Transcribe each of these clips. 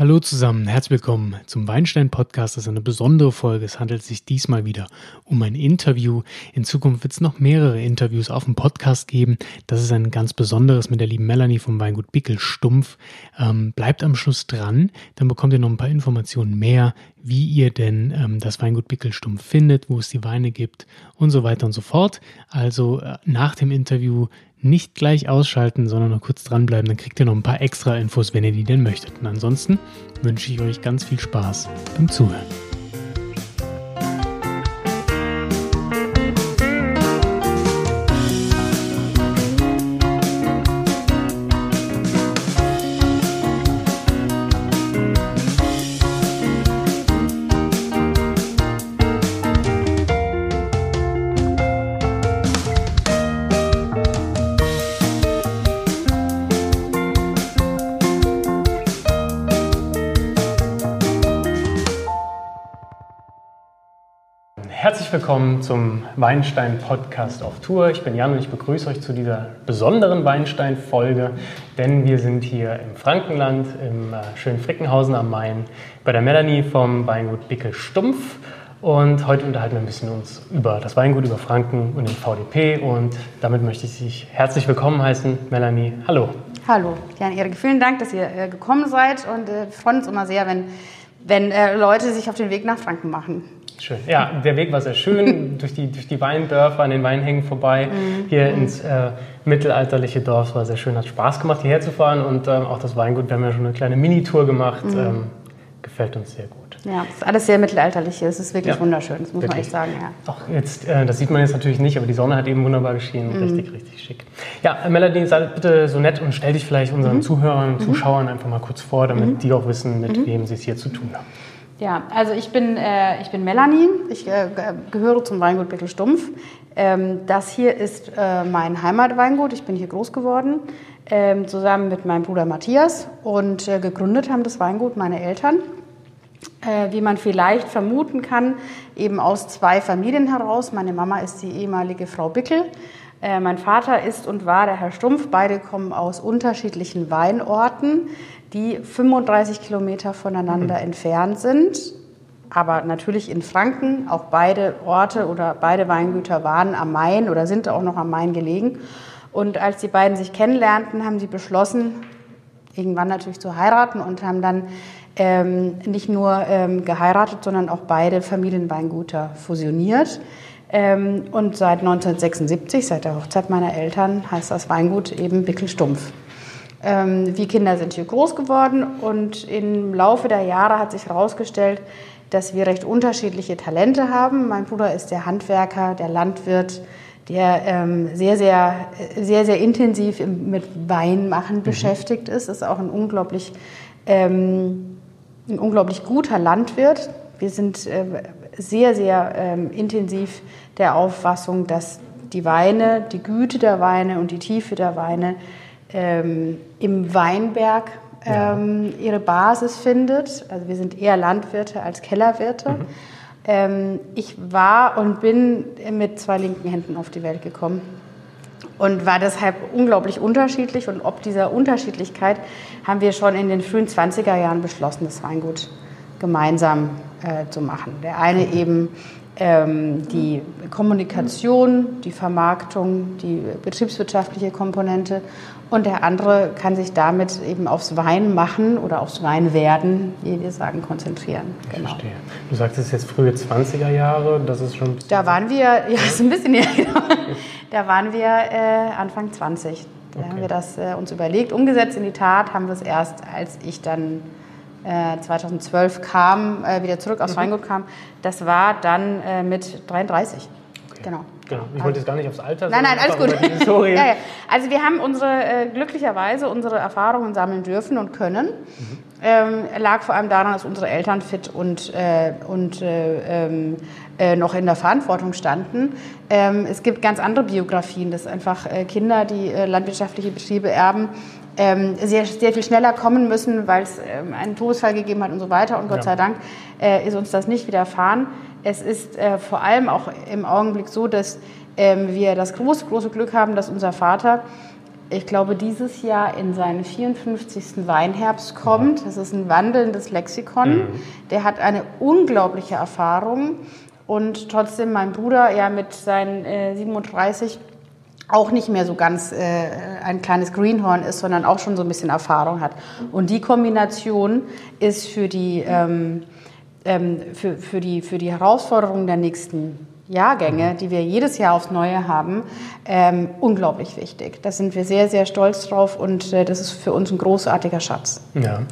Hallo zusammen, herzlich willkommen zum Weinstein Podcast. Das ist eine besondere Folge. Es handelt sich diesmal wieder um ein Interview. In Zukunft wird es noch mehrere Interviews auf dem Podcast geben. Das ist ein ganz besonderes mit der lieben Melanie vom Weingut Bickel Stumpf. Ähm, bleibt am Schluss dran, dann bekommt ihr noch ein paar Informationen mehr, wie ihr denn ähm, das Weingut Bickel Stumpf findet, wo es die Weine gibt und so weiter und so fort. Also äh, nach dem Interview nicht gleich ausschalten, sondern noch kurz dranbleiben. Dann kriegt ihr noch ein paar extra Infos, wenn ihr die denn möchtet. Und ansonsten wünsche ich euch ganz viel Spaß beim Zuhören. Willkommen zum Weinstein Podcast auf Tour. Ich bin Jan und ich begrüße euch zu dieser besonderen Weinstein-Folge, denn wir sind hier im Frankenland, im äh, schönen Frickenhausen am Main, bei der Melanie vom Weingut Bickel Stumpf. Und heute unterhalten wir ein bisschen uns über das Weingut, über Franken und den VDP. Und damit möchte ich dich herzlich willkommen heißen. Melanie, hallo. Hallo, Jan Erik. Vielen Dank, dass ihr äh, gekommen seid und äh, wir freuen uns immer sehr, wenn, wenn Leute sich auf den Weg nach Franken machen. Schön. Ja, der Weg war sehr schön, durch, die, durch die Weindörfer, an den Weinhängen vorbei, mhm. hier mhm. ins äh, mittelalterliche Dorf. Es war sehr schön, hat Spaß gemacht, hierher zu fahren und ähm, auch das Weingut, wir haben ja schon eine kleine Minitour gemacht, mhm. ähm, gefällt uns sehr gut. Ja, es ist alles sehr mittelalterlich hier, es ist wirklich ja, wunderschön, das muss wirklich. man echt sagen. Ja. Auch jetzt, äh, das sieht man jetzt natürlich nicht, aber die Sonne hat eben wunderbar geschienen, mhm. richtig, richtig schick. Ja, Melanie, sei bitte so nett und stell dich vielleicht unseren mhm. Zuhörern und mhm. Zuschauern einfach mal kurz vor, damit die auch wissen, mit wem sie es hier zu tun haben. Ja, also ich bin, äh, ich bin Melanie, ich äh, gehöre zum Weingut Bittel Stumpf. Ähm, das hier ist äh, mein Heimatweingut, ich bin hier groß geworden, ähm, zusammen mit meinem Bruder Matthias und äh, gegründet haben das Weingut meine Eltern. Äh, wie man vielleicht vermuten kann, eben aus zwei Familien heraus. Meine Mama ist die ehemalige Frau Bickel. Äh, mein Vater ist und war der Herr Stumpf. Beide kommen aus unterschiedlichen Weinorten die 35 Kilometer voneinander mhm. entfernt sind. Aber natürlich in Franken, auch beide Orte oder beide Weingüter waren am Main oder sind auch noch am Main gelegen. Und als die beiden sich kennenlernten, haben sie beschlossen, irgendwann natürlich zu heiraten und haben dann ähm, nicht nur ähm, geheiratet, sondern auch beide Familienweingüter fusioniert. Ähm, und seit 1976, seit der Hochzeit meiner Eltern, heißt das Weingut eben Bickelstumpf. Ähm, wir Kinder sind hier groß geworden und im Laufe der Jahre hat sich herausgestellt, dass wir recht unterschiedliche Talente haben. Mein Bruder ist der Handwerker, der Landwirt, der ähm, sehr, sehr, sehr, sehr intensiv mit Weinmachen mhm. beschäftigt ist, ist auch ein unglaublich, ähm, ein unglaublich guter Landwirt. Wir sind äh, sehr, sehr ähm, intensiv der Auffassung, dass die Weine, die Güte der Weine und die Tiefe der Weine ähm, im Weinberg ähm, ihre Basis findet. Also wir sind eher Landwirte als Kellerwirte. Mhm. Ähm, ich war und bin mit zwei linken Händen auf die Welt gekommen und war deshalb unglaublich unterschiedlich. Und ob dieser Unterschiedlichkeit haben wir schon in den frühen 20er Jahren beschlossen, das Weingut gemeinsam äh, zu machen. Der eine eben ähm, die Kommunikation, die Vermarktung, die betriebswirtschaftliche Komponente und der andere kann sich damit eben aufs Wein machen oder aufs Weinwerden, wie wir sagen, konzentrieren. Ich genau. verstehe. Du sagst es jetzt frühe 20er Jahre, das ist schon. Da waren wir, ja, ist ein bisschen ja, genau. Da waren wir äh, Anfang 20. Da okay. haben wir das äh, uns überlegt. Umgesetzt in die Tat haben wir es erst, als ich dann äh, 2012 kam, äh, wieder zurück aus mhm. Weingut kam. Das war dann äh, mit 33. Okay. Genau. Genau. Ich wollte jetzt gar nicht aufs Alter Nein, nein, alles gut. ja, ja. Also wir haben unsere, äh, glücklicherweise unsere Erfahrungen sammeln dürfen und können. Mhm. Ähm, lag vor allem daran, dass unsere Eltern fit und, äh, und äh, ähm, äh, noch in der Verantwortung standen. Ähm, es gibt ganz andere Biografien, dass einfach äh, Kinder, die äh, landwirtschaftliche Betriebe erben, ähm, sehr, sehr viel schneller kommen müssen, weil es ähm, einen Todesfall gegeben hat und so weiter. Und Gott ja. sei Dank ist uns das nicht widerfahren. Es ist äh, vor allem auch im Augenblick so, dass ähm, wir das große, große Glück haben, dass unser Vater ich glaube, dieses Jahr in seinen 54. Weinherbst kommt. Das ist ein wandelndes Lexikon. Mhm. Der hat eine unglaubliche Erfahrung. Und trotzdem mein Bruder ja mit seinen äh, 37 auch nicht mehr so ganz äh, ein kleines Greenhorn ist, sondern auch schon so ein bisschen Erfahrung hat. Und die Kombination ist für die, ähm, ähm, für, für die, für die Herausforderungen der nächsten Jahrgänge, die wir jedes Jahr aufs Neue haben, ähm, unglaublich wichtig. Da sind wir sehr, sehr stolz drauf und äh, das ist für uns ein großartiger Schatz. Ja,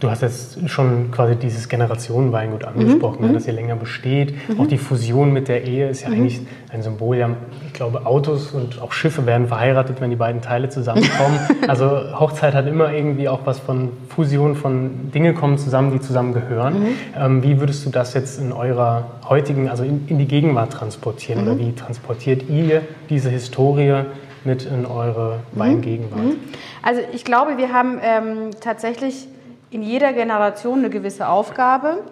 Du hast jetzt schon quasi dieses Generationenweingut angesprochen, mhm. Ne, das hier länger besteht. Mhm. Auch die Fusion mit der Ehe ist ja mhm. eigentlich ein Symbol. Ja, ich glaube, Autos und auch Schiffe werden verheiratet, wenn die beiden Teile zusammenkommen. also Hochzeit hat immer irgendwie auch was von Fusion, von Dinge kommen zusammen, die zusammengehören. Mhm. Ähm, wie würdest du das jetzt in eurer heutigen, also in, in die Gegenwart transportieren? Oder mhm. wie transportiert ihr diese Historie mit in eure mhm. Weingegenwart? Also ich glaube, wir haben ähm, tatsächlich in jeder Generation eine gewisse Aufgabe.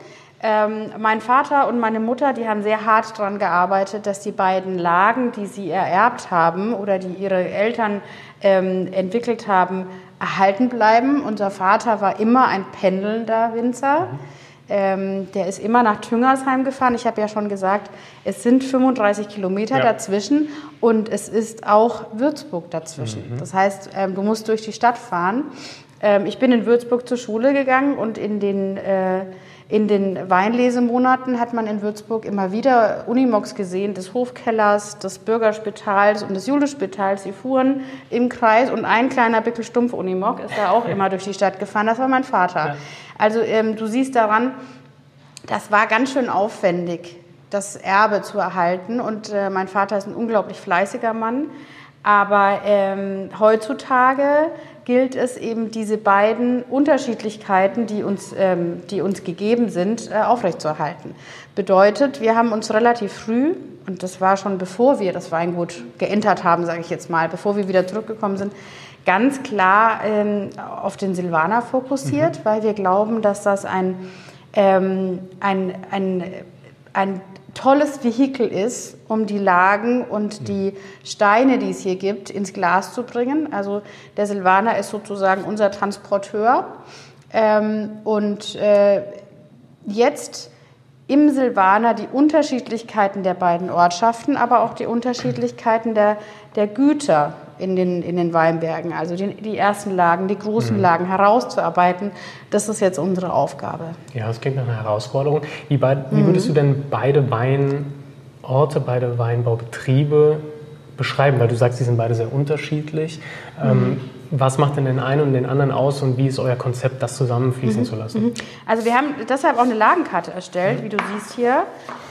Ähm, mein Vater und meine Mutter, die haben sehr hart daran gearbeitet, dass die beiden Lagen, die sie ererbt haben oder die ihre Eltern ähm, entwickelt haben, erhalten bleiben. Unser Vater war immer ein pendelnder Winzer. Ähm, der ist immer nach Tüngersheim gefahren. Ich habe ja schon gesagt, es sind 35 Kilometer ja. dazwischen und es ist auch Würzburg dazwischen. Mhm. Das heißt, ähm, du musst durch die Stadt fahren. Ähm, ich bin in Würzburg zur Schule gegangen und in den, äh, in den Weinlesemonaten hat man in Würzburg immer wieder Unimogs gesehen, des Hofkellers, des Bürgerspitals und des Julespitals. Die fuhren im Kreis und ein kleiner Bickelstumpf Unimog ist da auch immer durch die Stadt gefahren. Das war mein Vater. Ja. Also ähm, du siehst daran, das war ganz schön aufwendig, das Erbe zu erhalten. Und äh, mein Vater ist ein unglaublich fleißiger Mann. Aber ähm, heutzutage gilt es eben, diese beiden Unterschiedlichkeiten, die uns, ähm, die uns gegeben sind, äh, aufrechtzuerhalten. Bedeutet, wir haben uns relativ früh, und das war schon bevor wir das Weingut geentert haben, sage ich jetzt mal, bevor wir wieder zurückgekommen sind, ganz klar ähm, auf den Silvaner fokussiert, mhm. weil wir glauben, dass das ein, ähm, ein, ein, ein tolles Vehikel ist, um die Lagen und mhm. die Steine, die es hier gibt, ins Glas zu bringen. Also der Silvaner ist sozusagen unser Transporteur. Ähm, und äh, jetzt im Silvaner die Unterschiedlichkeiten der beiden Ortschaften, aber auch die Unterschiedlichkeiten der, der Güter in den, in den Weinbergen, also die, die ersten Lagen, die großen mhm. Lagen herauszuarbeiten. Das ist jetzt unsere Aufgabe. Ja, das klingt nach einer Herausforderung. Wie, beid, wie würdest du denn beide Weinorte, beide Weinbaubetriebe beschreiben? Weil du sagst, sie sind beide sehr unterschiedlich. Mhm. Ähm, was macht denn den einen und den anderen aus und wie ist euer Konzept, das zusammenfließen mhm. zu lassen? Mhm. Also wir haben deshalb auch eine Lagenkarte erstellt, wie du siehst hier.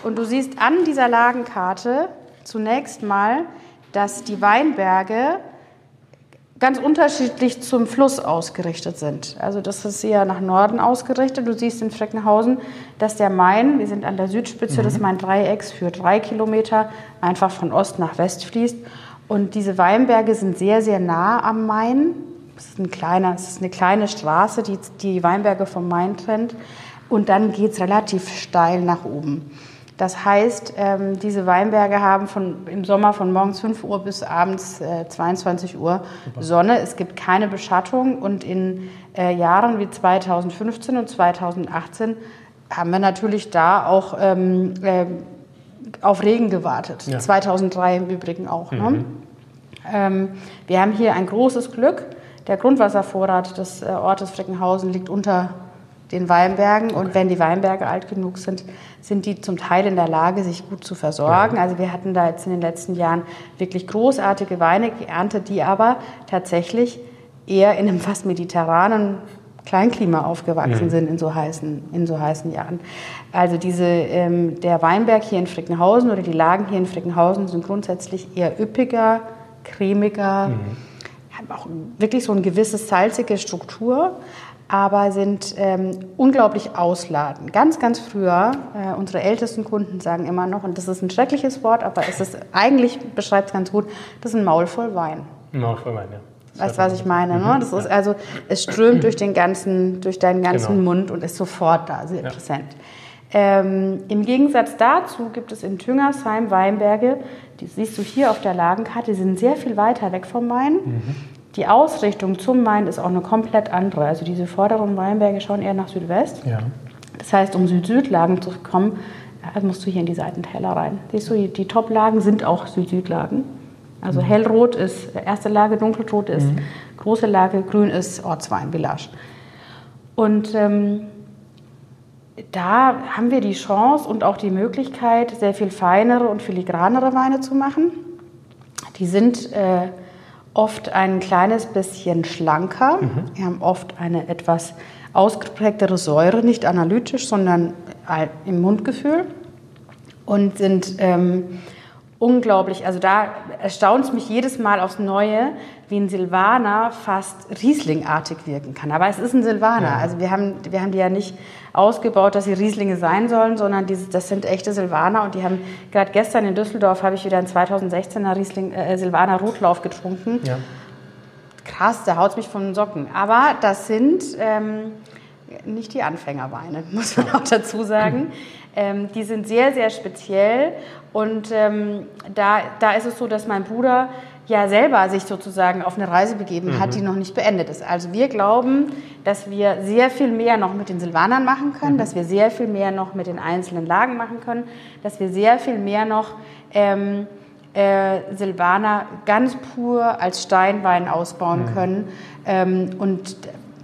Und du siehst an dieser Lagenkarte zunächst mal, dass die Weinberge ganz unterschiedlich zum Fluss ausgerichtet sind. Also das ist eher nach Norden ausgerichtet. Du siehst in Freckenhausen, dass der Main, wir sind an der Südspitze mhm. des Main-Dreiecks, für drei Kilometer einfach von Ost nach West fließt. Und diese Weinberge sind sehr, sehr nah am Main. Es ist, ein kleiner, es ist eine kleine Straße, die die Weinberge vom Main trennt. Und dann geht es relativ steil nach oben. Das heißt, ähm, diese Weinberge haben von, im Sommer von morgens 5 Uhr bis abends äh, 22 Uhr Super. Sonne. Es gibt keine Beschattung und in äh, Jahren wie 2015 und 2018 haben wir natürlich da auch ähm, äh, auf Regen gewartet. Ja. 2003 im Übrigen auch. Ne? Mhm. Ne? Ähm, wir haben hier ein großes Glück. Der Grundwasservorrat des äh, Ortes Freckenhausen liegt unter den Weinbergen. Okay. Und wenn die Weinberge alt genug sind, sind die zum Teil in der Lage, sich gut zu versorgen. Ja. Also wir hatten da jetzt in den letzten Jahren wirklich großartige Weine geerntet, die aber tatsächlich eher in einem fast mediterranen Kleinklima aufgewachsen mhm. sind in so heißen, in so heißen Jahren. Also diese, ähm, der Weinberg hier in Frickenhausen oder die Lagen hier in Frickenhausen sind grundsätzlich eher üppiger, cremiger, mhm. haben auch wirklich so eine gewisse salzige Struktur, aber sind ähm, unglaublich ausladend. Ganz, ganz früher, äh, unsere ältesten Kunden sagen immer noch, und das ist ein schreckliches Wort, aber es ist eigentlich beschreibt es ganz gut, das ist ein Maul voll Wein. Maul voll Wein, ja. Weißt du, was ich meine? Ne? Das ist also, es strömt durch den ganzen, durch deinen ganzen genau. Mund und ist sofort da, sehr ja. präsent. Ähm, Im Gegensatz dazu gibt es in Tüngersheim Weinberge, die siehst du hier auf der Lagenkarte, die sind sehr viel weiter weg vom Main. Mhm Die Ausrichtung zum Main ist auch eine komplett andere. Also diese vorderen Weinberge schauen eher nach Südwest. Ja. Das heißt, um Süd-Süd-Lagen zu kommen, musst du hier in die Seitentäler rein. Siehst du, die Top-Lagen sind auch Süd-Süd-Lagen. Also mhm. hellrot ist erste Lage, dunkelrot ist mhm. große Lage, grün ist Ortswein, Village. Und ähm, da haben wir die Chance und auch die Möglichkeit, sehr viel feinere und filigranere Weine zu machen. Die sind äh, oft ein kleines bisschen schlanker. Mhm. Wir haben oft eine etwas ausgeprägtere Säure, nicht analytisch, sondern im Mundgefühl. Und sind ähm, unglaublich, also da erstaunt es mich jedes Mal aufs Neue, wie ein Silvaner fast Rieslingartig wirken kann. Aber es ist ein Silvaner. Ja. Also wir haben, wir haben die ja nicht ausgebaut, dass sie Rieslinge sein sollen, sondern diese, das sind echte Silvaner. Und die haben, gerade gestern in Düsseldorf habe ich wieder einen 2016er Riesling, äh, Silvaner Rotlauf getrunken. Ja. Krass, da haut es mich von den Socken. Aber das sind ähm, nicht die Anfängerweine, muss man auch dazu sagen. Ähm, die sind sehr, sehr speziell. Und ähm, da, da ist es so, dass mein Bruder ja selber sich sozusagen auf eine Reise begeben hat, mhm. die noch nicht beendet ist. Also wir glauben, dass wir sehr viel mehr noch mit den Silvanern machen können, mhm. dass wir sehr viel mehr noch mit den einzelnen Lagen machen können, dass wir sehr viel mehr noch ähm, äh, Silvaner ganz pur als Steinwein ausbauen mhm. können. Ähm, und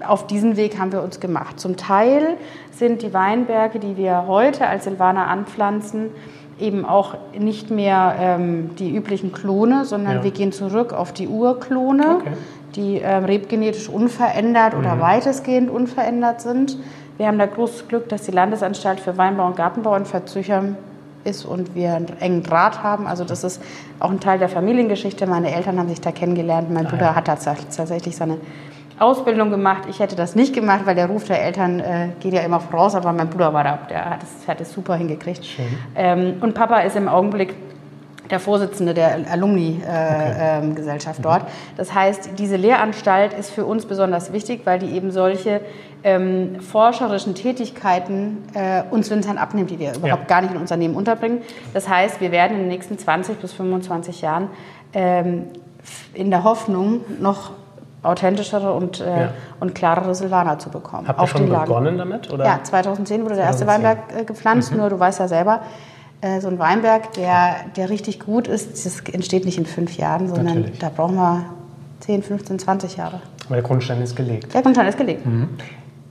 auf diesen Weg haben wir uns gemacht. Zum Teil sind die Weinberge, die wir heute als Silvaner anpflanzen, eben auch nicht mehr ähm, die üblichen Klone, sondern ja. wir gehen zurück auf die Urklone, okay. die ähm, rebgenetisch unverändert mhm. oder weitestgehend unverändert sind. Wir haben da großes Glück, dass die Landesanstalt für Weinbau und Gartenbau in Verzüchern ist und wir einen engen Draht haben. Also das ist auch ein Teil der Familiengeschichte. Meine Eltern haben sich da kennengelernt. Mein ah, Bruder ja. hat tatsächlich seine Ausbildung gemacht. Ich hätte das nicht gemacht, weil der Ruf der Eltern äh, geht ja immer voraus, aber mein Bruder war da, der hat es, hat es super hingekriegt. Ähm, und Papa ist im Augenblick der Vorsitzende der Alumni-Gesellschaft äh, okay. ähm, dort. Das heißt, diese Lehranstalt ist für uns besonders wichtig, weil die eben solche ähm, forscherischen Tätigkeiten äh, uns intern abnimmt, die wir überhaupt ja. gar nicht in Unternehmen unterbringen. Das heißt, wir werden in den nächsten 20 bis 25 Jahren ähm, in der Hoffnung noch authentischere und, äh, ja. und klarere Silvaner zu bekommen. Habt ihr schon begonnen damit? Oder? Ja, 2010 wurde der erste Weinberg äh, gepflanzt, mhm. nur du weißt ja selber, äh, so ein Weinberg, der, der richtig gut ist, das entsteht nicht in fünf Jahren, sondern Natürlich. da brauchen wir 10, 15, 20 Jahre. Aber der Grundstein ist gelegt. Der Grundstein ist gelegt. Mhm.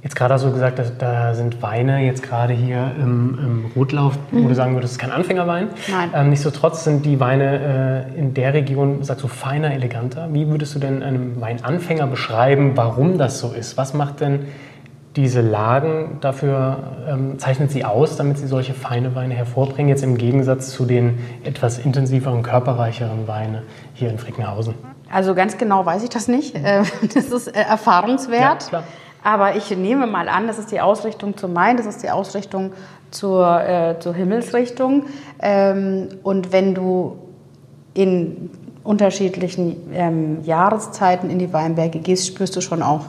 Jetzt gerade hast du gesagt, dass, da sind Weine jetzt gerade hier im, im Rotlauf, mhm. wo du sagen würdest, es ist kein Anfängerwein. Nein. Ähm, Nichtsdestotrotz sind die Weine äh, in der Region, sagst du, feiner, eleganter. Wie würdest du denn einem Weinanfänger beschreiben, warum das so ist? Was macht denn diese Lagen dafür, ähm, zeichnet sie aus, damit sie solche feine Weine hervorbringen, jetzt im Gegensatz zu den etwas intensiveren, körperreicheren Weine hier in Frickenhausen? Also ganz genau weiß ich das nicht. Äh, das ist äh, erfahrungswert. Ja, klar. Aber ich nehme mal an, das ist die Ausrichtung zum Main, das ist die Ausrichtung zur, äh, zur Himmelsrichtung. Ähm, und wenn du in unterschiedlichen ähm, Jahreszeiten in die Weinberge gehst, spürst du schon auch,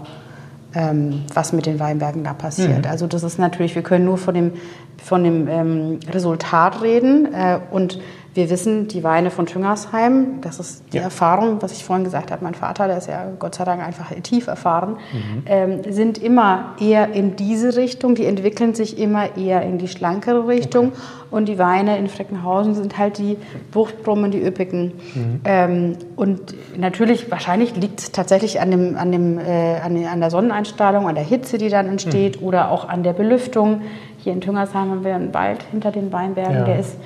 ähm, was mit den Weinbergen da passiert. Mhm. Also das ist natürlich, wir können nur von dem, von dem ähm, Resultat reden äh, und wir wissen, die Weine von Tüngersheim, das ist die ja. Erfahrung, was ich vorhin gesagt habe, mein Vater, der ist ja Gott sei Dank einfach tief erfahren, mhm. ähm, sind immer eher in diese Richtung, die entwickeln sich immer eher in die schlankere Richtung. Okay. Und die Weine in Freckenhausen sind halt die Buchtbrummen, die üppigen. Mhm. Ähm, und natürlich, wahrscheinlich liegt es tatsächlich an, dem, an, dem, äh, an, an, der Sonneneinstrahlung, an der Hitze, die dann entsteht, mhm. oder auch an der Belüftung. Hier in Tüngersheim haben wir einen Wald hinter den Weinbergen, ja. der ist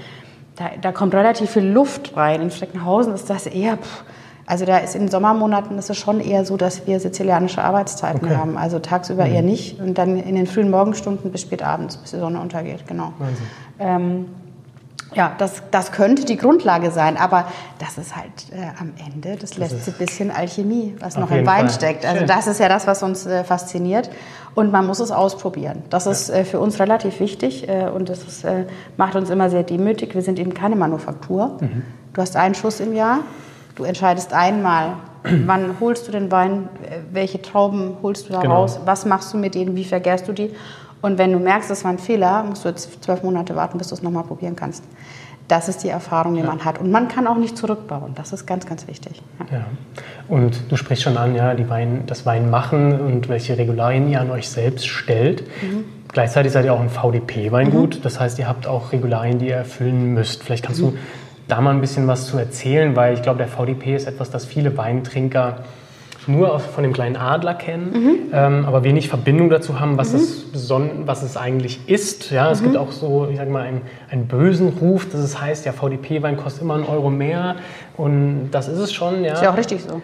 da, da, kommt relativ viel Luft rein. In Streckenhausen ist das eher, pff, also da ist in den Sommermonaten ist es schon eher so, dass wir sizilianische Arbeitszeiten okay. haben. Also tagsüber mhm. eher nicht und dann in den frühen Morgenstunden bis spät abends, bis die Sonne untergeht, genau. Ähm, ja, das, das könnte die Grundlage sein, aber das ist halt äh, am Ende das, das letzte bisschen Alchemie, was noch im Wein Fall. steckt. Also Schön. das ist ja das, was uns äh, fasziniert und man muss es ausprobieren. Das ja. ist äh, für uns relativ wichtig äh, und das ist, äh, macht uns immer sehr demütig. Wir sind eben keine Manufaktur. Mhm. Du hast einen Schuss im Jahr, du entscheidest einmal, wann holst du den Wein, äh, welche Trauben holst du da genau. raus, was machst du mit denen, wie vergärst du die und wenn du merkst, das war ein Fehler, musst du jetzt zwölf Monate warten, bis du es nochmal probieren kannst. Das ist die Erfahrung, die ja. man hat. Und man kann auch nicht zurückbauen. Das ist ganz, ganz wichtig. Ja. ja. Und du sprichst schon an, ja, die Wein, das Weinmachen und welche Regularien ihr an euch selbst stellt. Mhm. Gleichzeitig seid ihr auch ein VDP-Weingut. Mhm. Das heißt, ihr habt auch Regularien, die ihr erfüllen müsst. Vielleicht kannst mhm. du da mal ein bisschen was zu erzählen, weil ich glaube, der VDP ist etwas, das viele Weintrinker nur von dem kleinen Adler kennen, mhm. ähm, aber wenig Verbindung dazu haben, was, mhm. es, was es eigentlich ist. Ja, es mhm. gibt auch so, ich sag mal, einen, einen bösen Ruf, dass es heißt, ja, VDP-Wein kostet immer einen Euro mehr und das ist es schon. Ja. Ist ja auch richtig so.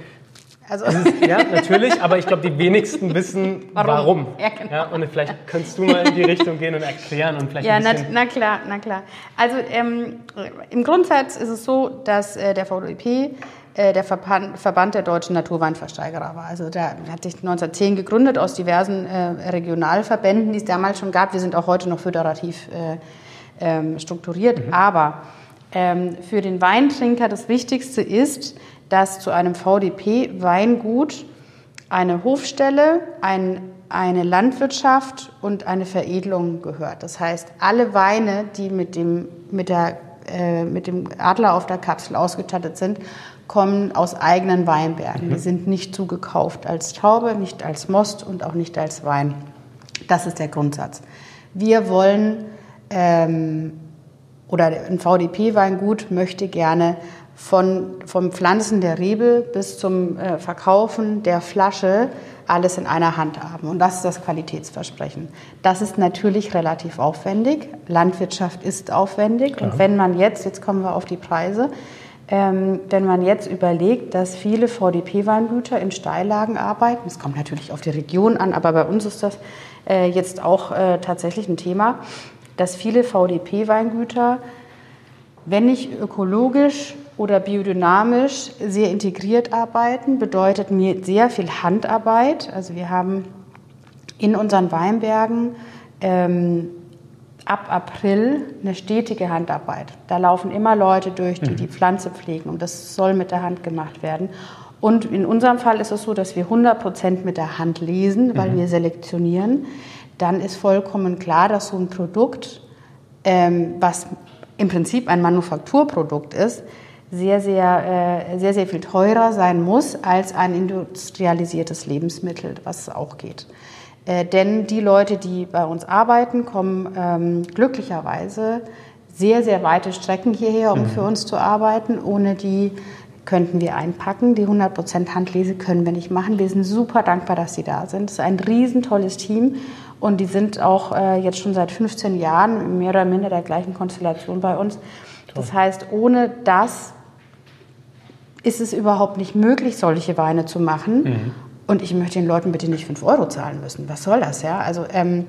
Also ist, ja, natürlich, aber ich glaube, die wenigsten wissen, warum. warum. Ja, genau. ja, und vielleicht könntest du mal in die Richtung gehen und erklären und vielleicht Ja, na, na, klar, na klar. Also ähm, im Grundsatz ist es so, dass äh, der VDP der Verband, Verband der deutschen Naturweinversteigerer war. Also der hat sich 1910 gegründet aus diversen äh, Regionalverbänden, die es damals schon gab. Wir sind auch heute noch föderativ äh, ähm, strukturiert. Mhm. Aber ähm, für den Weintrinker das Wichtigste ist, dass zu einem VDP-Weingut eine Hofstelle, ein, eine Landwirtschaft und eine Veredelung gehört. Das heißt, alle Weine, die mit dem, mit der, äh, mit dem Adler auf der Kapsel ausgestattet sind, kommen aus eigenen Weinbergen. Mhm. Die sind nicht zugekauft als Taube, nicht als Most und auch nicht als Wein. Das ist der Grundsatz. Wir wollen, ähm, oder ein VDP-Weingut möchte gerne von, vom Pflanzen der Rebe bis zum äh, Verkaufen der Flasche alles in einer Hand haben. Und das ist das Qualitätsversprechen. Das ist natürlich relativ aufwendig. Landwirtschaft ist aufwendig. Klar. Und wenn man jetzt, jetzt kommen wir auf die Preise, ähm, wenn man jetzt überlegt, dass viele VDP-Weingüter in Steillagen arbeiten, es kommt natürlich auf die Region an, aber bei uns ist das äh, jetzt auch äh, tatsächlich ein Thema, dass viele VDP-Weingüter, wenn nicht ökologisch oder biodynamisch, sehr integriert arbeiten, bedeutet mir sehr viel Handarbeit. Also wir haben in unseren Weinbergen ähm, ab April eine stetige Handarbeit. Da laufen immer Leute durch, die mhm. die Pflanze pflegen und das soll mit der Hand gemacht werden. Und in unserem Fall ist es so, dass wir 100 Prozent mit der Hand lesen, weil mhm. wir selektionieren. Dann ist vollkommen klar, dass so ein Produkt, ähm, was im Prinzip ein Manufakturprodukt ist, sehr, sehr, äh, sehr, sehr viel teurer sein muss als ein industrialisiertes Lebensmittel, was auch geht. Äh, denn die Leute, die bei uns arbeiten, kommen ähm, glücklicherweise sehr, sehr weite Strecken hierher, um mhm. für uns zu arbeiten. Ohne die könnten wir einpacken. Die 100% Handlese können wir nicht machen. Wir sind super dankbar, dass sie da sind. Es ist ein riesentolles Team und die sind auch äh, jetzt schon seit 15 Jahren mehr oder minder der gleichen Konstellation bei uns. Toll. Das heißt, ohne das ist es überhaupt nicht möglich, solche Weine zu machen. Mhm. Und ich möchte den Leuten bitte nicht 5 Euro zahlen müssen. Was soll das, ja? Also ähm,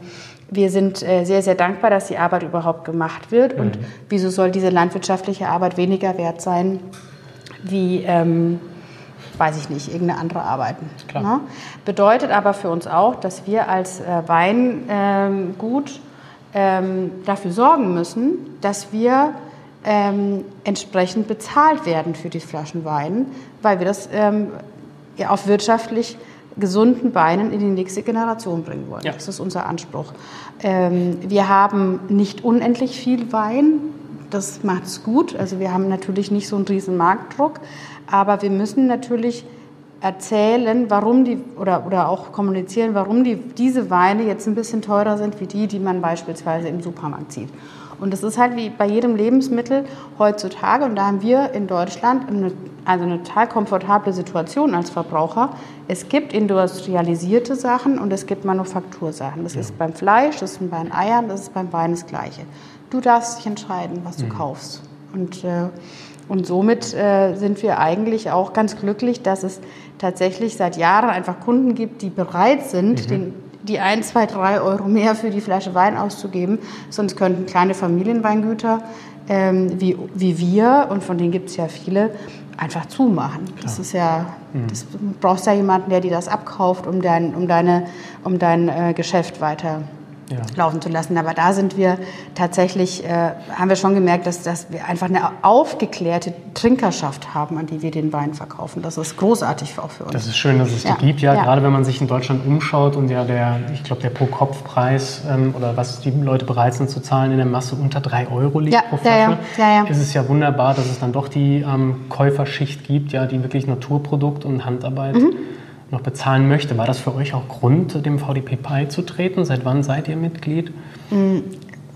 wir sind äh, sehr, sehr dankbar, dass die Arbeit überhaupt gemacht wird. Mhm. Und wieso soll diese landwirtschaftliche Arbeit weniger wert sein wie, ähm, weiß ich nicht, irgendeine andere Arbeit? Ne? Bedeutet aber für uns auch, dass wir als äh, Weingut ähm, dafür sorgen müssen, dass wir ähm, entsprechend bezahlt werden für die Flaschen Wein, weil wir das ähm, ja, auf wirtschaftlich gesunden Beinen in die nächste Generation bringen wollen. Ja. Das ist unser Anspruch. Ähm, wir haben nicht unendlich viel Wein. Das macht es gut. Also wir haben natürlich nicht so einen riesen Marktdruck, aber wir müssen natürlich erzählen, warum die oder, oder auch kommunizieren, warum die, diese Weine jetzt ein bisschen teurer sind wie die, die man beispielsweise im Supermarkt sieht. Und das ist halt wie bei jedem Lebensmittel heutzutage. Und da haben wir in Deutschland eine, also eine total komfortable Situation als Verbraucher. Es gibt industrialisierte Sachen und es gibt Manufaktursachen. Das ja. ist beim Fleisch, das ist bei den Eiern, das ist beim Wein das Gleiche. Du darfst dich entscheiden, was du mhm. kaufst. Und, äh, und somit äh, sind wir eigentlich auch ganz glücklich, dass es tatsächlich seit Jahren einfach Kunden gibt, die bereit sind, mhm. den die ein, zwei, drei Euro mehr für die Flasche Wein auszugeben. Sonst könnten kleine Familienweingüter ähm, wie, wie wir, und von denen gibt es ja viele, einfach zumachen. Klar. Das ist ja, mhm. das, du brauchst ja jemanden, der dir das abkauft, um dein, um deine, um dein äh, Geschäft weiter ja. laufen zu lassen. Aber da sind wir tatsächlich, äh, haben wir schon gemerkt, dass, dass wir einfach eine aufgeklärte Trinkerschaft haben, an die wir den Wein verkaufen. Das ist großartig auch für uns. Das ist schön, dass es die gibt, ja, ja, gerade wenn man sich in Deutschland umschaut und ja der, ich glaube, der Pro-Kopf-Preis ähm, oder was die Leute bereit sind zu zahlen in der Masse unter drei Euro liegt ja, pro Flasche, ja, ja, ist es ja wunderbar, dass es dann doch die ähm, Käuferschicht gibt, ja, die wirklich Naturprodukt und Handarbeit mhm noch bezahlen möchte. War das für euch auch Grund, dem VDP beizutreten? Seit wann seid ihr Mitglied? Mm,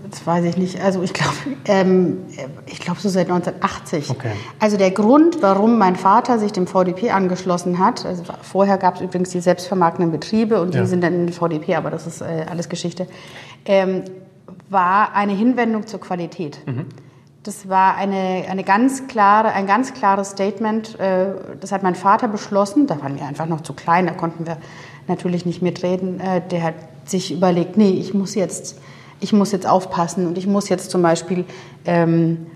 das weiß ich nicht. Also ich glaube, ähm, ich glaube so seit 1980. Okay. Also der Grund, warum mein Vater sich dem VDP angeschlossen hat, also vorher gab es übrigens die selbstvermarktenden Betriebe und die ja. sind dann in den VDP, aber das ist äh, alles Geschichte, ähm, war eine Hinwendung zur Qualität. Mhm. Das war eine, eine ganz klare, ein ganz klares Statement. Äh, das hat mein Vater beschlossen. Da waren wir einfach noch zu klein, da konnten wir natürlich nicht mitreden. Äh, der hat sich überlegt, nee, ich muss jetzt, ich muss jetzt aufpassen und ich muss jetzt zum Beispiel ähm,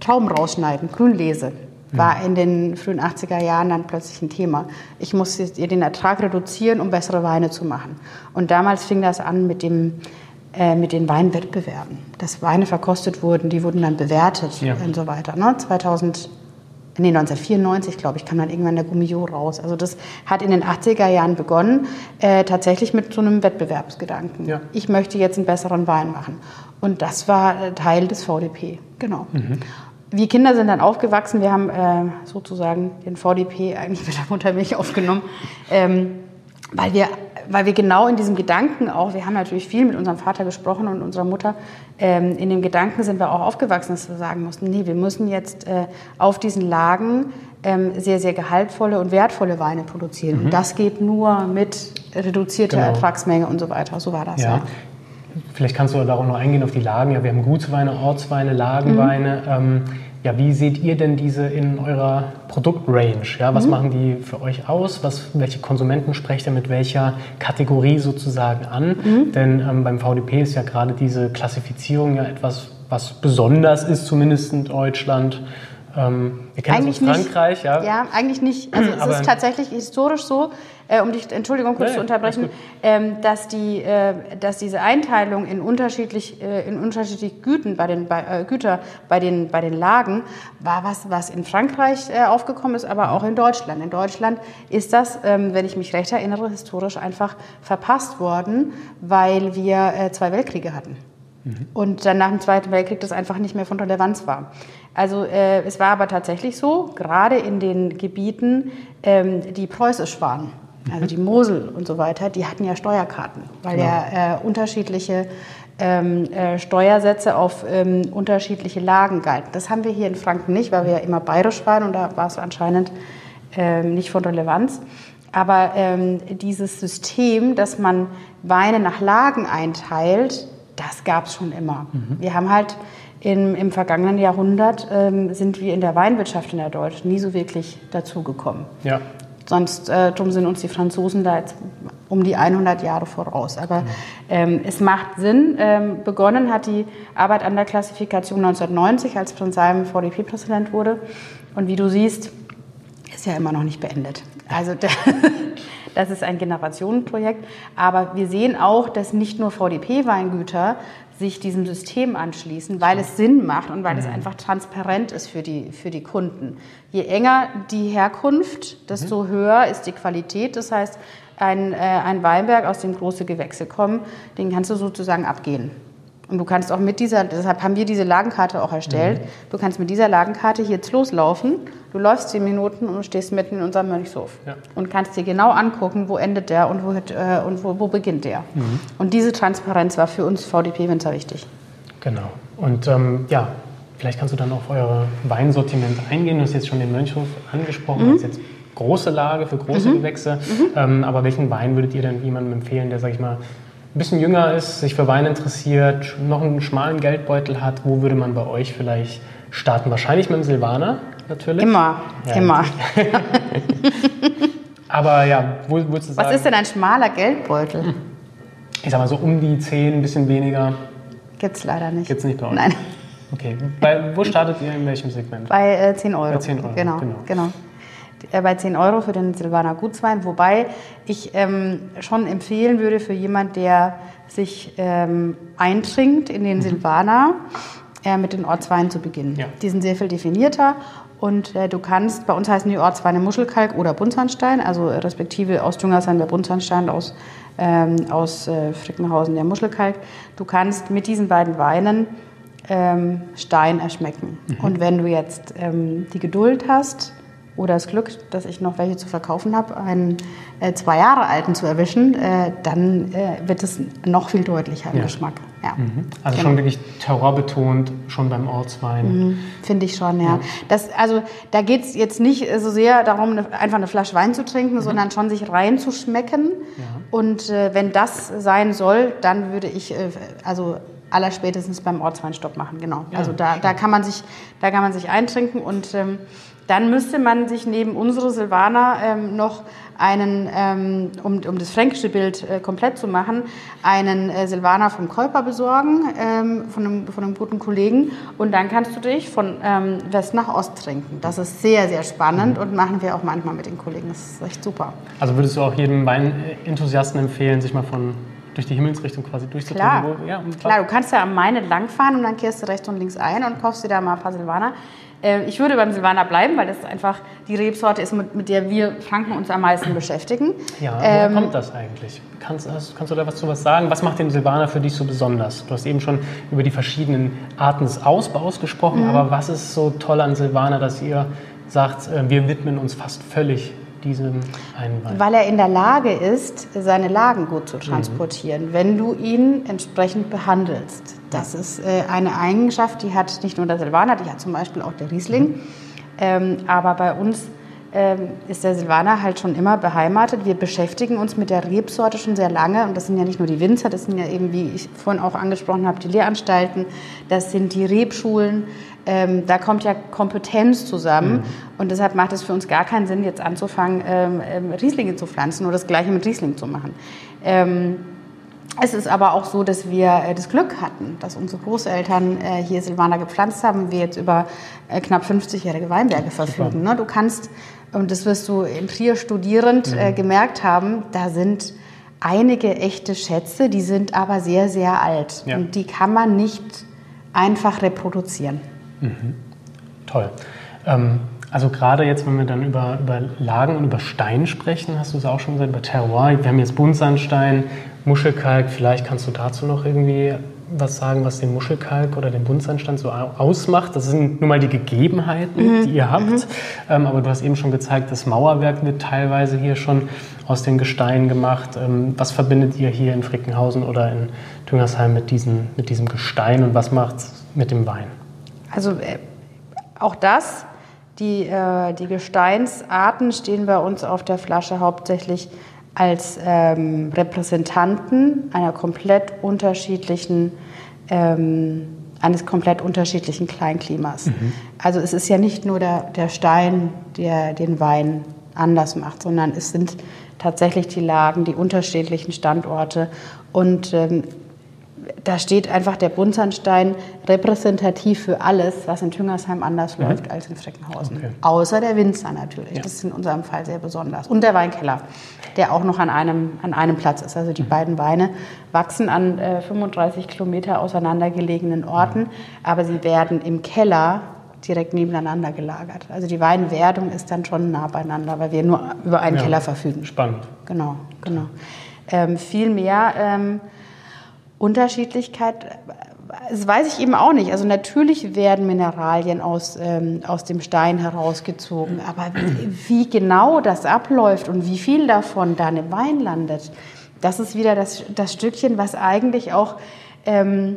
Trauben rausschneiden, Grünlese. War in den frühen 80er Jahren dann plötzlich ein Thema. Ich muss jetzt den Ertrag reduzieren, um bessere Weine zu machen. Und damals fing das an mit dem äh, mit den Weinwettbewerben, dass Weine verkostet wurden, die wurden dann bewertet ja. und so weiter. Ne? 2000, nee, 1994, glaube ich, kam dann irgendwann der Gummio raus. Also das hat in den 80er Jahren begonnen, äh, tatsächlich mit so einem Wettbewerbsgedanken. Ja. Ich möchte jetzt einen besseren Wein machen. Und das war äh, Teil des VDP, genau. Mhm. Wir Kinder sind dann aufgewachsen, wir haben äh, sozusagen den VDP eigentlich mit der Muttermilch aufgenommen, ähm, weil wir weil wir genau in diesem Gedanken auch, wir haben natürlich viel mit unserem Vater gesprochen und unserer Mutter, ähm, in dem Gedanken sind wir auch aufgewachsen, dass wir sagen mussten, nee, wir müssen jetzt äh, auf diesen Lagen ähm, sehr, sehr gehaltvolle und wertvolle Weine produzieren. Mhm. Und das geht nur mit reduzierter genau. Ertragsmenge und so weiter. So war das. Ja. ja. Vielleicht kannst du darauf noch eingehen auf die Lagen. Ja, wir haben Gutsweine, Ortsweine, Lagenweine. Mhm. Ähm, ja, wie seht ihr denn diese in eurer Produktrange? Ja, was mhm. machen die für euch aus? Was, welche Konsumenten sprecht ihr mit welcher Kategorie sozusagen an? Mhm. Denn ähm, beim VDP ist ja gerade diese Klassifizierung ja etwas, was besonders ist, zumindest in Deutschland. Ähm, wir kennen eigentlich es aus Frankreich, nicht, ja. Ja, eigentlich nicht. Also es ist tatsächlich historisch so, äh, um dich, Entschuldigung, kurz nee, zu unterbrechen, ähm, dass, die, äh, dass diese Einteilung in unterschiedlich, äh, in unterschiedlich Güten bei den, bei, äh, Güter bei den, bei den Lagen war was, was in Frankreich äh, aufgekommen ist, aber auch in Deutschland. In Deutschland ist das, ähm, wenn ich mich recht erinnere, historisch einfach verpasst worden, weil wir äh, zwei Weltkriege hatten. Mhm. Und dann nach dem Zweiten Weltkrieg das einfach nicht mehr von Relevanz war. Also äh, es war aber tatsächlich so, gerade in den Gebieten, ähm, die preußisch waren, also die Mosel und so weiter, die hatten ja Steuerkarten, weil genau. ja äh, unterschiedliche ähm, äh, Steuersätze auf ähm, unterschiedliche Lagen galten. Das haben wir hier in Franken nicht, weil wir ja immer bayerisch waren und da war es anscheinend ähm, nicht von Relevanz. Aber ähm, dieses System, dass man Weine nach Lagen einteilt, das gab es schon immer. Mhm. Wir haben halt in, im vergangenen Jahrhundert ähm, sind wir in der Weinwirtschaft in der Deutschen nie so wirklich dazugekommen. Ja. Sonst äh, drum sind uns die Franzosen da jetzt um die 100 Jahre voraus. Aber ähm, es macht Sinn. Ähm, begonnen hat die Arbeit an der Klassifikation 1990, als Prinz Salm VDP-Präsident wurde. Und wie du siehst, ist ja immer noch nicht beendet. Also das ist ein Generationenprojekt. Aber wir sehen auch, dass nicht nur VDP-Weingüter sich diesem System anschließen, weil es Sinn macht und weil es mhm. einfach transparent ist für die, für die Kunden. Je enger die Herkunft, desto mhm. höher ist die Qualität. Das heißt, ein, äh, ein Weinberg, aus dem große Gewächse kommen, den kannst du sozusagen abgehen. Und du kannst auch mit dieser, deshalb haben wir diese Lagenkarte auch erstellt, mhm. du kannst mit dieser Lagenkarte hier jetzt loslaufen. Du läufst zehn Minuten und stehst mitten in unserem Mönchshof. Ja. Und kannst dir genau angucken, wo endet der und wo, äh, und wo, wo beginnt der. Mhm. Und diese Transparenz war für uns VDP-Winzer wichtig. Genau. Und ähm, ja, vielleicht kannst du dann auf eure Weinsortiment eingehen. Du hast jetzt schon den Mönchshof angesprochen. Mhm. Das ist jetzt große Lage für große mhm. Gewächse. Mhm. Ähm, aber welchen Wein würdet ihr denn jemandem empfehlen, der, sag ich mal, ein bisschen jünger ist, sich für Wein interessiert, noch einen schmalen Geldbeutel hat, wo würde man bei euch vielleicht starten? Wahrscheinlich mit dem Silvaner natürlich. Immer, ja, immer. Aber ja, wo würdest du sagen? Was ist denn ein schmaler Geldbeutel? Hm. Ich sag mal so um die 10, ein bisschen weniger. Gibt es leider nicht. Gibt es nicht bei euch? Nein. Okay. Bei, wo startet ihr in welchem Segment? Bei äh, 10 Euro. Bei 10 Euro, genau. genau. genau. Äh, bei 10 Euro für den Silvaner Gutswein, wobei ich ähm, schon empfehlen würde für jemand, der sich ähm, eintrinkt in den mhm. Silvaner, äh, mit den Ortsweinen zu beginnen. Ja. Die sind sehr viel definierter und äh, du kannst, bei uns heißen die Ortsweine Muschelkalk oder Buntsandstein, also respektive aus Düngersheim der Buntsandstein, aus, ähm, aus äh, Frickenhausen der Muschelkalk. Du kannst mit diesen beiden Weinen ähm, Stein erschmecken. Mhm. Und wenn du jetzt ähm, die Geduld hast, oder das Glück, dass ich noch welche zu verkaufen habe, einen äh, zwei Jahre alten zu erwischen, äh, dann äh, wird es noch viel deutlicher im ja. Geschmack. Ja. Mhm. Also genau. schon wirklich terrorbetont, schon beim Ortswein. Mhm. Finde ich schon, ja. ja. Das, also da geht es jetzt nicht so sehr darum, eine, einfach eine Flasche Wein zu trinken, mhm. sondern schon sich reinzuschmecken. Und äh, wenn das sein soll, dann würde ich äh, also allerspätestens beim Ortsweinstopp machen, genau. also da, da, kann man sich, da kann man sich eintrinken und ähm, dann müsste man sich neben unsere Silvaner ähm, noch einen, ähm, um, um das fränkische Bild äh, komplett zu machen, einen äh, Silvaner vom Käuper besorgen, ähm, von, einem, von einem guten Kollegen. Und dann kannst du dich von ähm, West nach Ost trinken. Das ist sehr, sehr spannend mhm. und machen wir auch manchmal mit den Kollegen. Das ist echt super. Also würdest du auch jedem Weinenthusiasten empfehlen, sich mal von durch die Himmelsrichtung quasi durchzutrinken? Klar, ja, klar, du kannst ja am Maine langfahren und dann kehrst du rechts und links ein und kaufst dir da mal ein paar Silvaner. Äh, ich würde beim Silvaner bleiben, weil das einfach die Rebsorte ist, mit, mit der wir Franken uns am meisten beschäftigen. Ja, woher ähm, kommt das eigentlich? Kannst, kannst du da was zu was sagen? Was macht den Silvaner für dich so besonders? Du hast eben schon über die verschiedenen Arten des Ausbaus gesprochen, mhm. aber was ist so toll an Silvaner, dass ihr sagt, äh, wir widmen uns fast völlig diesem Einwand? Weil er in der Lage ist, seine Lagen gut zu transportieren, mhm. wenn du ihn entsprechend behandelst. Das ist äh, eine Eigenschaft, die hat nicht nur der Silvaner, die hat zum Beispiel auch der Riesling. Mhm. Ähm, aber bei uns ähm, ist der Silvaner halt schon immer beheimatet. Wir beschäftigen uns mit der Rebsorte schon sehr lange. Und das sind ja nicht nur die Winzer, das sind ja eben, wie ich vorhin auch angesprochen habe, die Lehranstalten, das sind die Rebschulen. Ähm, da kommt ja Kompetenz zusammen. Mhm. Und deshalb macht es für uns gar keinen Sinn, jetzt anzufangen, ähm, ähm Rieslinge zu pflanzen oder das Gleiche mit Riesling zu machen. Es ist aber auch so, dass wir äh, das Glück hatten, dass unsere Großeltern äh, hier Silvaner gepflanzt haben wir jetzt über äh, knapp 50-jährige Weinberge verfügen. Ne? Du kannst, und das wirst du in Trier studierend mhm. gemerkt haben, da sind einige echte Schätze, die sind aber sehr, sehr alt. Ja. Und die kann man nicht einfach reproduzieren. Mhm. Toll. Ähm, also gerade jetzt, wenn wir dann über, über Lagen und über Stein sprechen, hast du es auch schon gesagt, über Terroir. Wir haben jetzt Buntsandstein, Muschelkalk. Vielleicht kannst du dazu noch irgendwie was sagen, was den Muschelkalk oder den Buntsandstein so ausmacht. Das sind nun mal die Gegebenheiten, mhm. die ihr habt. Mhm. Ähm, aber du hast eben schon gezeigt, das Mauerwerk wird teilweise hier schon aus den Gesteinen gemacht. Ähm, was verbindet ihr hier in Frickenhausen oder in Düngersheim mit, diesen, mit diesem Gestein und was macht es mit dem Wein? Also äh, auch das, die, äh, die Gesteinsarten stehen bei uns auf der Flasche hauptsächlich als ähm, Repräsentanten einer komplett unterschiedlichen, ähm, eines komplett unterschiedlichen Kleinklimas. Mhm. Also es ist ja nicht nur der, der Stein, der den Wein anders macht, sondern es sind tatsächlich die Lagen, die unterschiedlichen Standorte und ähm, da steht einfach der Buntsandstein repräsentativ für alles, was in Tüngersheim anders mhm. läuft als in Freckenhausen. Okay. Außer der Winzer natürlich. Ja. Das ist in unserem Fall sehr besonders. Und der Weinkeller, der auch noch an einem, an einem Platz ist. Also die mhm. beiden Weine wachsen an äh, 35 Kilometer auseinandergelegenen Orten, mhm. aber sie werden im Keller direkt nebeneinander gelagert. Also die Weinwerdung ist dann schon nah beieinander, weil wir nur über einen ja. Keller verfügen. Spannend. Genau, genau. Ähm, viel mehr... Ähm, Unterschiedlichkeit, das weiß ich eben auch nicht. Also natürlich werden Mineralien aus, ähm, aus dem Stein herausgezogen, aber wie, wie, genau das abläuft und wie viel davon dann im Wein landet, das ist wieder das, das Stückchen, was eigentlich auch ähm,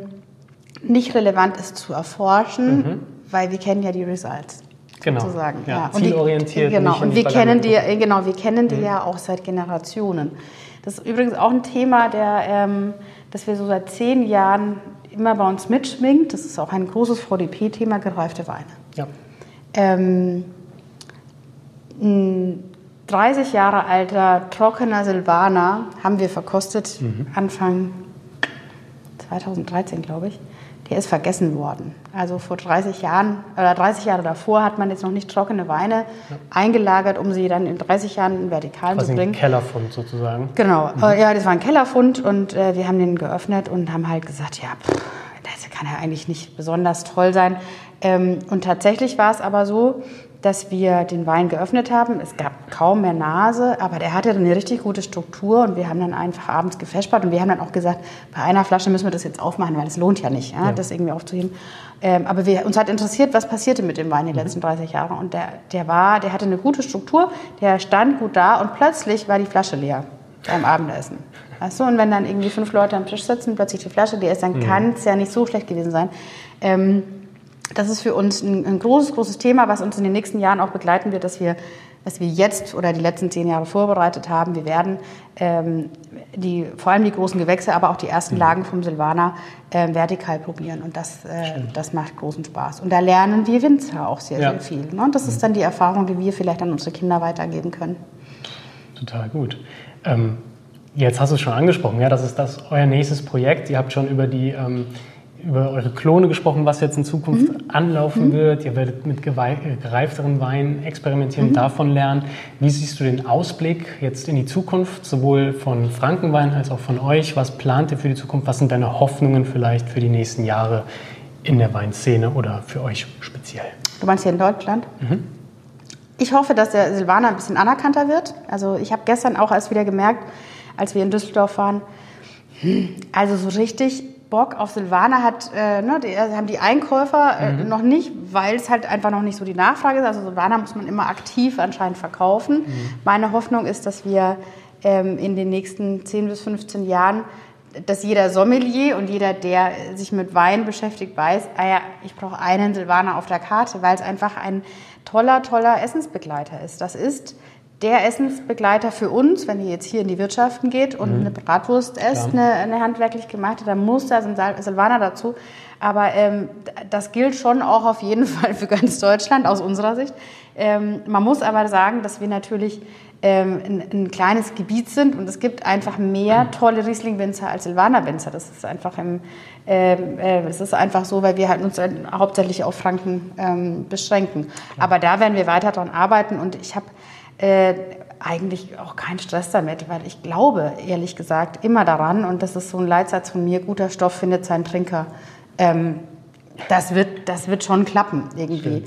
nicht relevant ist zu erforschen, mhm. weil wir kennen ja die Results. Genau. Sozusagen. Ja, ja. zielorientiert. Die, genau. Und wir kennen die, genau, wir kennen die mhm. ja auch seit Generationen. Das ist übrigens auch ein Thema, der ähm, dass wir so seit zehn Jahren immer bei uns mitschwingt. Das ist auch ein großes VDP-Thema, gereifte Weine. Ja. Ähm, ein 30 Jahre alter trockener Silvaner haben wir verkostet, mhm. Anfang 2013, glaube ich. Der ist vergessen worden. Also vor 30 Jahren oder 30 Jahre davor hat man jetzt noch nicht trockene Weine ja. eingelagert, um sie dann in 30 Jahren in Vertikalen Quasi zu bringen. Ein Kellerfund sozusagen. Genau, mhm. Äh, ja, das war ein Kellerfund und äh, wir haben den geöffnet und haben halt gesagt, ja, pff, das kann ja eigentlich nicht besonders toll sein. Ähm, und tatsächlich war es aber so, dass wir den Wein geöffnet haben. Es gab kaum mehr Nase, aber der hatte eine richtig gute Struktur und wir haben dann einfach abends gefespert und wir haben dann auch gesagt, bei einer Flasche müssen wir das jetzt aufmachen, weil es lohnt ja nicht, ja, ja. das irgendwie aufzuheben. Ähm, aber wir, uns hat interessiert, was passierte mit dem Wein die mhm. letzten 30 Jahre und der, der war, der hatte eine gute Struktur, der stand gut da und plötzlich war die Flasche leer beim Abendessen. Weißt du, und wenn dann irgendwie fünf Leute am Tisch sitzen, plötzlich die Flasche leer ist, dann mhm. kann es ja nicht so schlecht gewesen sein. Ähm, das ist für uns ein, ein, großes, großes Thema, was uns in den nächsten Jahren auch begleiten wird, dass wir, was wir jetzt oder die letzten zehn Jahre vorbereitet haben. Wir werden ähm, die, vor allem die großen Gewächse, aber auch die ersten mhm. Lagen vom Silvaner äh, vertikal probieren. Und das, äh, das macht großen Spaß. Und da lernen wir Winzer auch sehr, ja. sehr viel. Ne? Und das ist mhm. dann die Erfahrung, die wir vielleicht an unsere Kinder weitergeben können. Total gut. Ähm, jetzt hast du es schon angesprochen, ja, das ist das euer nächstes Projekt. Ihr habt schon über die ähm, über eure Klone gesprochen, was jetzt in Zukunft mhm. anlaufen mhm. wird. Ihr werdet mit gereifteren Weinen experimentieren, mhm. davon lernen. Wie siehst du den Ausblick jetzt in die Zukunft, sowohl von Frankenwein als auch von euch? Was plant ihr für die Zukunft? Was sind deine Hoffnungen vielleicht für die nächsten Jahre in der Weinszene oder für euch speziell? Du meinst hier in Deutschland? Mhm. Ich hoffe, dass der Silvaner ein bisschen anerkannter wird. Also ich habe gestern auch erst wieder gemerkt, als wir in Düsseldorf waren, also so richtig Bock auf Silvaner hat, äh, ne, die, also haben die Einkäufer äh, mhm. noch nicht, weil es halt einfach noch nicht so die Nachfrage ist. Also Silvaner muss man immer aktiv anscheinend verkaufen. Mhm. Meine Hoffnung ist, dass wir ähm, in den nächsten 10 bis 15 Jahren, dass jeder Sommelier und jeder, der sich mit Wein beschäftigt, weiß, ah ja, ich brauche einen Silvaner auf der Karte, weil es einfach ein toller, toller Essensbegleiter ist. Das ist der Essensbegleiter für uns, wenn ihr jetzt hier in die Wirtschaften geht und mhm. eine Bratwurst esst, eine, eine, handwerklich gemachte, dann muss da ein Silvaner dazu. Aber ähm, das gilt schon auch auf jeden Fall für ganz Deutschland aus unserer Sicht. Ähm, man muss aber sagen, dass wir natürlich ähm, ein, ein, kleines Gebiet sind und es gibt einfach mehr tolle Riesling-Winzer als Silvaner-Winzer. Das ist einfach im, ähm, äh, es ist einfach so, weil wir halt uns hauptsächlich auf Franken ähm, beschränken. Aber da werden wir weiter daran arbeiten und ich habe äh, eigentlich auch keinen Stress damit, weil ich glaube, ehrlich gesagt, immer daran, und das ist so ein Leitsatz von mir, guter Stoff findet seinen Trinker. Ähm, das, wird, das wird schon klappen irgendwie.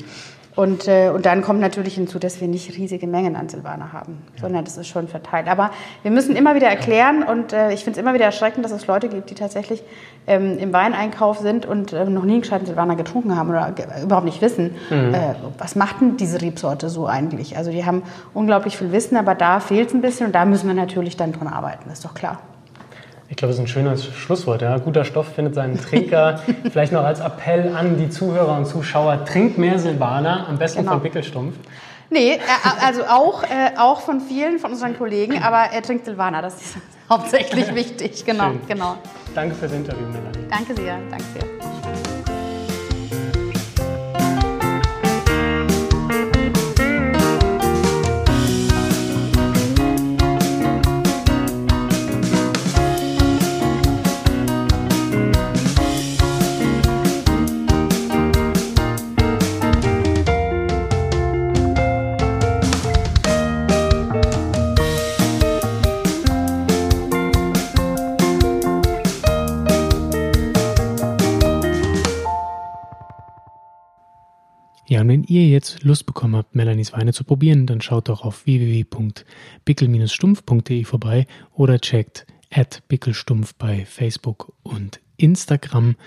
Und, äh, und dann kommt natürlich hinzu, dass wir nicht riesige Mengen an Silvaner haben, ja. sondern das ist schon verteilt. Aber wir müssen immer wieder erklären und äh, ich finde es immer wieder erschreckend, dass es Leute gibt, die tatsächlich ähm, im Weineinkauf sind und äh, noch nie einen gescheiten Silvaner getrunken haben oder überhaupt nicht wissen, mhm. Äh, was macht denn diese Rebsorte so eigentlich. Also die haben unglaublich viel Wissen, aber da fehlt es ein bisschen und da müssen wir natürlich dann dran arbeiten, ist doch klar. Ich glaube, das ist ein schönes Schlusswort. Ja. Guter Stoff findet seinen Trinker. Vielleicht noch als Appell an die Zuhörer und Zuschauer: Trinkt mehr Silvaner, am besten genau. von Wickelstumpf. Nee, äh, also auch, äh, auch von vielen von unseren Kollegen, aber er trinkt Silvaner, das ist hauptsächlich wichtig. Genau, Schön. genau. Danke fürs Interview, Melanie. Danke sehr, danke sehr. Ja, und wenn ihr jetzt Lust bekommen habt, Melanies Weine zu probieren, dann schaut doch auf www.bickel-stumpf.de vorbei oder checkt at bickelstumpf bei Facebook und Instagram.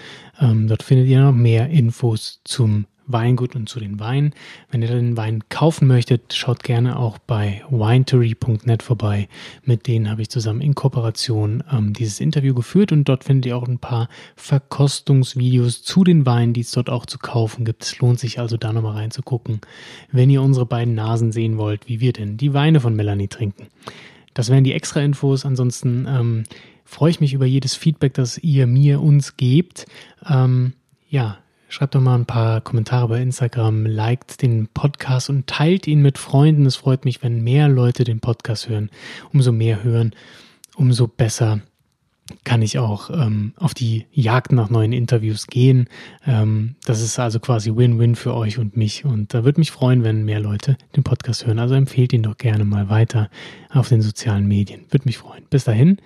Ähm, dort findet ihr noch mehr Infos zum Weingut und zu den Weinen. Wenn ihr den Wein kaufen möchtet, schaut gerne auch bei winetery.net vorbei. Mit denen habe ich zusammen in Kooperation ähm, dieses Interview geführt und dort findet ihr auch ein paar Verkostungsvideos zu den Weinen, die es dort auch zu kaufen gibt. Es lohnt sich also da nochmal reinzugucken, wenn ihr unsere beiden Nasen sehen wollt, wie wir denn die Weine von Melanie trinken. Das wären die extra Infos. Ansonsten ähm, freue ich mich über jedes Feedback, das ihr mir uns gebt. Ähm, ja, Schreibt doch mal ein paar Kommentare bei Instagram, liked den Podcast und teilt ihn mit Freunden. Es freut mich, wenn mehr Leute den Podcast hören. Umso mehr hören, umso besser kann ich auch ähm, auf die Jagd nach neuen Interviews gehen. Ähm, das ist also quasi Win-Win für euch und mich. Und da würde mich freuen, wenn mehr Leute den Podcast hören. Also empfehlt ihn doch gerne mal weiter auf den sozialen Medien. Würde mich freuen. Bis dahin,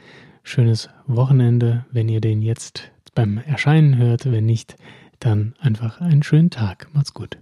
schönes Wochenende, wenn ihr den jetzt beim Erscheinen hört. Wenn nicht, dann einfach einen schönen Tag. Macht's gut.